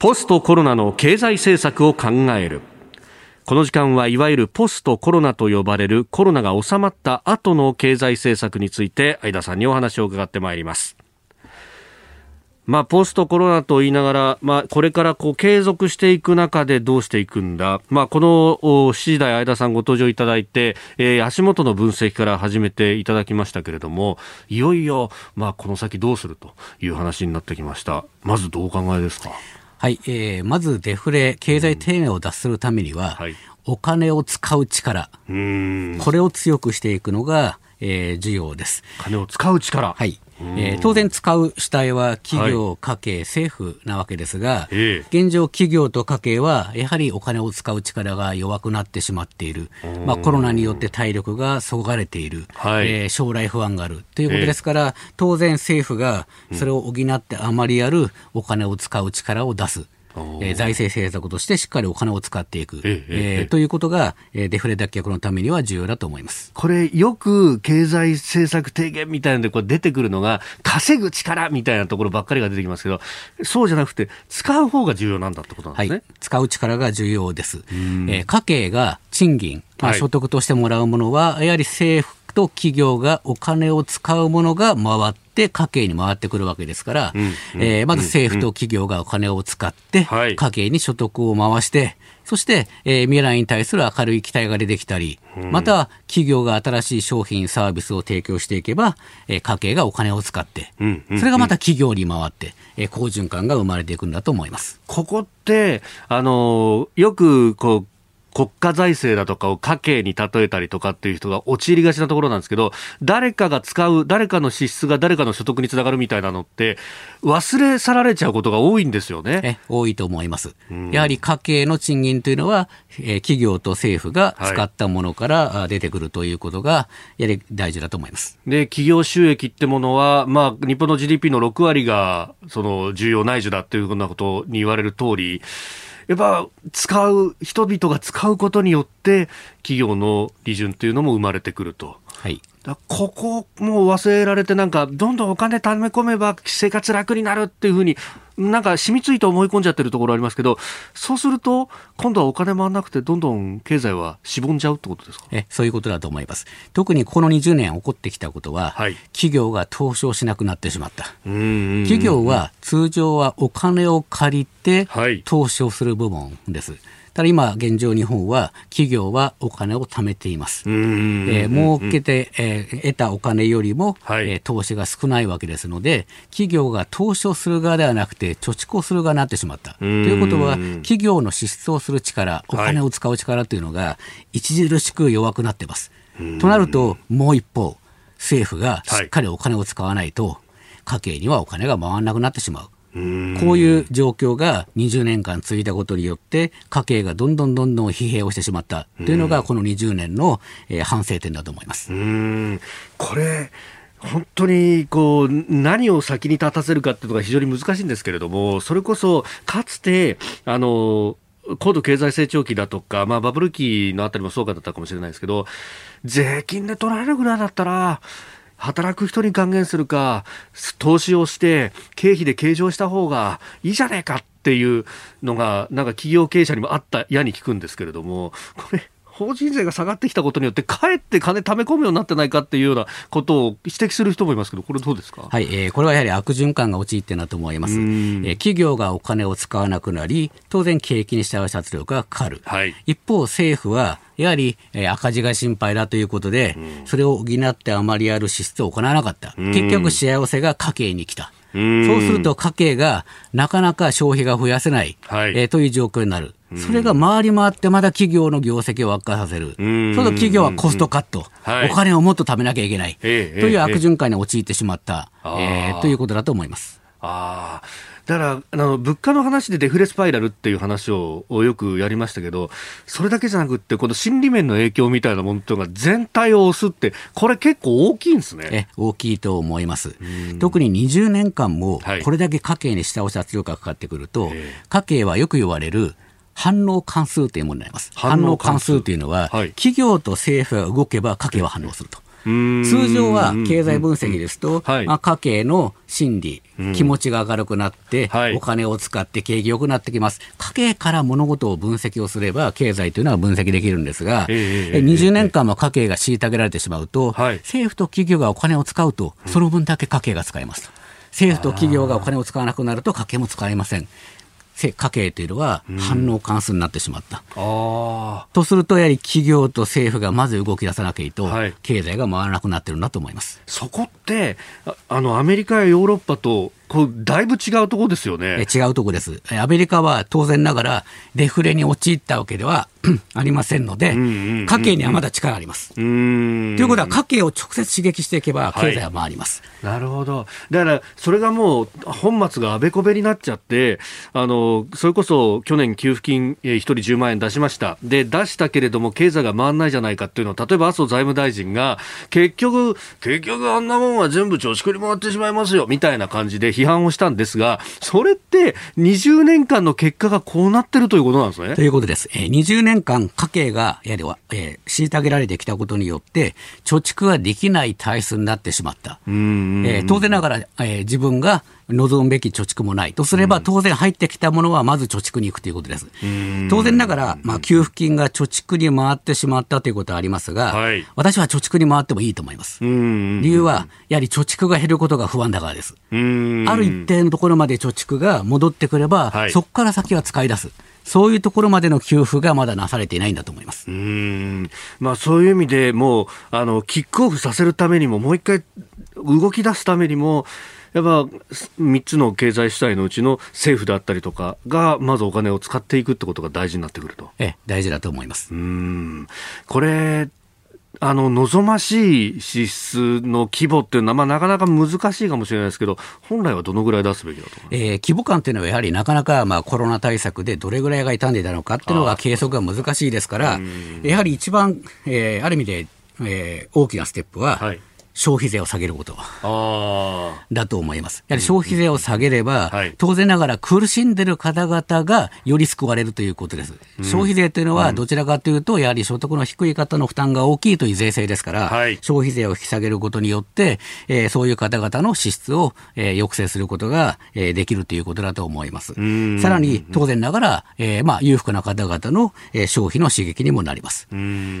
ポストコロナの経済政策を考える。この時間はいわゆるポストコロナと呼ばれるコロナが収まった後の経済政策について相田さんにお話を伺ってまいります。まあ、ポストコロナと言いながら、まあ、これからこう継続していく中でどうしていくんだ、まあ、この7時台、相田さんご登場いただいて、えー、足元の分析から始めていただきましたけれども、いよいよ、まあ、この先どうするという話になってきました。まずどうお考えですか？はい、えー、まずデフレ、経済低迷を脱するためには、うんはい、お金を使う力、これを強くしていくのが、えー、需要です。金を使う力。はい。えー、当然使う主体は企業、家計、政府なわけですが、現状企業と家計はやはりお金を使う力が弱くなってしまっている、まあ、コロナによって体力がそがれている、はい、えー、将来不安がある。ということですから、当然政府がそれを補ってあまりあるお金を使う力を出す。えー、財政政策としてしっかりお金を使っていく、ええー、ということが、えー、デフレ脱却のためには重要だと思います。これ、よく経済政策提言みたいなのでこう出てくるのが、稼ぐ力みたいなところばっかりが出てきますけど、そうじゃなくて、使う方が重要なんだってことなんですね。はい、使う力が重要です。えー、家計が賃金、まあ、所得としてもらうものは、はい、やはり政府と企業がお金を使うものが回って家計に回ってくるわけですから、えー、まず政府と企業がお金を使って、家計に所得を回して、そして、えー、未来に対する明るい期待が出てきたり、また企業が新しい商品、サービスを提供していけば、えー、家計がお金を使って、それがまた企業に回って、えー、好循環が生まれていくんだと思います。ここって、あのよくこう国家財政だとかを家計に例えたりとかっていう人が陥りがちなところなんですけど、誰かが使う、誰かの支出が誰かの所得につながるみたいなのって、忘れ去られちゃうことが多いんですよね。多いと思います。やはり家計の賃金というのは、えー、企業と政府が使ったものから出てくるということが、やはり大事だと思います。で、企業収益ってものは、まあ、日本の GDP の6割が、その、重要内需だっていうようなことに言われる通り、やっぱ使う、人々が使うことによって、企業の利潤というのも生まれてくると。はい。ここも忘れられて、なんか、どんどんお金貯め込めば生活楽になるっていうふうに、なんか染みついて思い込んじゃってるところありますけど、そうすると、今度はお金回らなくて、どんどん経済はしぼんじゃうってことですか？えそういうことだと思います。特にこの20年起こってきたことは、はい、企業が投資をしなくなってしまった。企業は通常はお金を借りて投資をする部門です。はいただ今、現状日本は企業はお金を貯めています。えー、儲けて、えー、得たお金よりも、はい、えー、投資が少ないわけですので、企業が投資をする側ではなくて、貯蓄をする側になってしまった。ということは、企業の支出をする力、お金を使う力というのが、著しく弱くなっています。となると、もう一方、政府がしっかりお金を使わないと、家計にはお金が回らなくなってしまう。こういう状況が20年間続いたことによって、家計がどんどんどんどん疲弊をしてしまったというのが、この20年の、えー、反省点だと思います。これ本当にこう何を先に立たせるかっていうのが非常に難しいんですけれども、それこそかつて、あの高度経済成長期だとか、まあ、バブル期のあたりもそうかだったかもしれないですけど、税金で取られるぐらいだったら、働く人に還元するか、投資をして経費で計上した方がいいじゃねえかっていうのが、なんか企業経営者にもあった矢に聞くんですけれども、これ、法人税が下がってきたことによって、かえって金貯め込むようになってないかっていうようなことを指摘する人もいますけど、これどうですか、はいえー、これはやはり悪循環が陥ってなと思います、えー、企業がお金を使わなくなり、当然、景気に従う圧力がかかる、はい、一方、政府はやはり、えー、赤字が心配だということで、うん、それを補ってあまりある支出を行わなかった、結局、幸せが家計に来た。そうすると家計がなかなか消費が増やせない、はい、えー、という状況になる。それが回り回ってまだ企業の業績を悪化させる。そうすると企業はコストカット、はい、お金をもっと貯めなきゃいけない、という悪循環に陥ってしまった、えー、ということだと思います。あだからあの物価の話でデフレスパイラルっていう話をよくやりましたけど、それだけじゃなくて、この心理面の影響みたいなものというのが全体を押すって、これ結構大きいんですね。え大きいと思います。特に20年間も、これだけ家計に下押し圧力がかかってくると、はい、家計はよく言われる、反応関数というものになります。反応関数というのは、はい、企業と政府が動けば家計は反応すると。通常は経済分析ですと、まあ、家計の心理、気持ちが明るくなって、お金を使って景気良くなってきます。家計から物事を分析をすれば、経済というのは分析できるんですが、20年間も家計が虐げられてしまうと、政府と企業がお金を使うと、その分だけ家計が使えますと。政府と企業がお金を使わなくなると家計も使えません。家計というのは反応関数になってしまった。うん、とすると、やはり企業と政府がまず動き出さなきゃいと、はい、経済が回らなくなってるんだと思います。そこってあのアメリカやヨーロッパとこうだいぶ違うところですよね。違うところです。アメリカは当然ながらデフレに陥ったわけでは ありませんので、家計にはまだ力あります。ということは家計を直接刺激していけば経済は回ります。はい、なるほど。だからそれがもう本末があべこべになっちゃって、あのそれこそ去年給付金一人10万円出しました。で出したけれども経済が回らないじゃないかっていうのを例えば麻生財務大臣が結局結局あんなもんは全部貯蓄に回ってしまいますよみたいな感じで批判をしたんですが、それって20年間の結果がこうなってるということなんですね？ということです。えー、20年間家計がやはり、えー、虐げられてきたことによって、貯蓄ができない体質になってしまった。えー、当然ながら、えー、自分が望むべき貯蓄もないとすれば、当然入ってきたものはまず貯蓄に行くということです。当然ながら、まあ、給付金が貯蓄に回ってしまったということはありますが、はい、私は貯蓄に回ってもいいと思います。理由は、やはり貯蓄が減ることが不安だからです。ある一定のところまで貯蓄が戻ってくれば、はい、そこから先は使い出す。そういうところまでの給付がまだなされていないんだと思います。うん。まあ、そういう意味でもうあのキックオフさせるためにも、もう一回動き出すためにも、やっぱ3つの経済主体のうちの政府であったりとかが、まずお金を使っていくってことが大事になってくると。ええ、大事だと思います。うん。これ、あの、望ましい支出の規模っていうのは、まあ、なかなか難しいかもしれないですけど、本来はどのぐらい出すべきだとえー、規模感っていうのは、やはりなかなか、まあ、コロナ対策でどれぐらいが傷んでいたのかっていうのが計測が難しいですから、やはり一番、えー、ある意味で、えー、大きなステップは、はい消費税を下げること。だと思います。やはり消費税を下げれば、当然ながら苦しんでる方々がより救われるということです。消費税というのはどちらかというと、やはり所得の低い方の負担が大きいという税制ですから、消費税を引き下げることによって、えー、そういう方々の支出を、えー、抑制することが、えー、できるということだと思います。さらに当然ながら、えー、まあ裕福な方々の、えー、消費の刺激にもなります。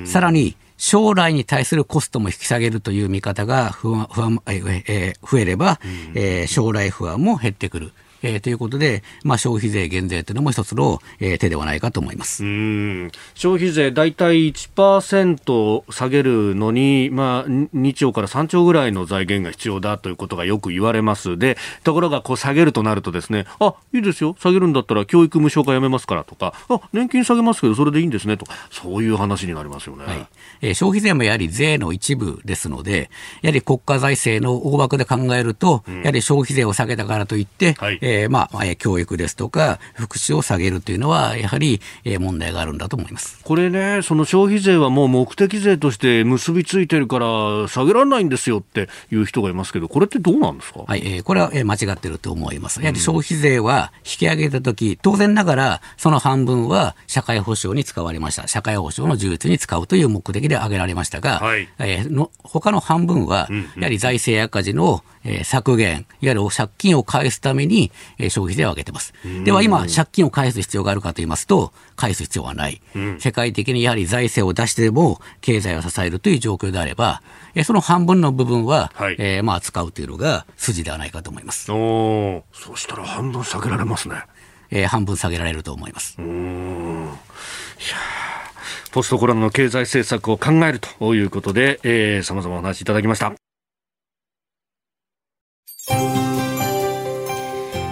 さらに将来に対するコストも引き下げるという見方が不安不安、えー、増えれば、えー、将来不安も減ってくる。えー、ということで、まあ、消費税減税というのも一つの、えー、手ではないかと思います。うん。消費税、大体1%下げるのに、まあ、2兆から3兆ぐらいの財源が必要だということがよく言われます。で、ところがこう下げるとなるとですね、あ、いいですよ、下げるんだったら教育無償化やめますか？らとか、あ、年金下げますけど、それでいいんですね？と、そういう話になりますよね。はい、えー、消費税もやはり税の一部ですので、やはり国家財政の大枠で考えると、うん、やはり消費税を下げたからといって、はい、えーえー、まあ、教育ですとか、福祉を下げるというのは、やはり、えー、問題があるんだと思いますこれね、その消費税はもう目的税として結びついてるから、下げられないんですよっていう人がいますけど、これってどうなんですか、はいえー、これは間違ってると思います。やはり消費税は引き上げたとき、当然ながら、その半分は社会保障に使われました。社会保障の充実に使うという目的で挙げられましたが、はいえー、の他の半分は、やはり財政赤字のえー、削減、いわゆる借金を返すために、えー、消費税を上げてます。では今、借金を返す必要があるかと言いますと、返す必要はない。世界的にやはり財政を出してでも経済を支えるという状況であれば、えー、その半分の部分は、はい、えー、まあ使うというのが筋ではないかと思います。おそしたら半分下げられますね。えー、半分下げられると思います。うんいやポストコロナの経済政策を考えるということで、えー、様々お話いただきました。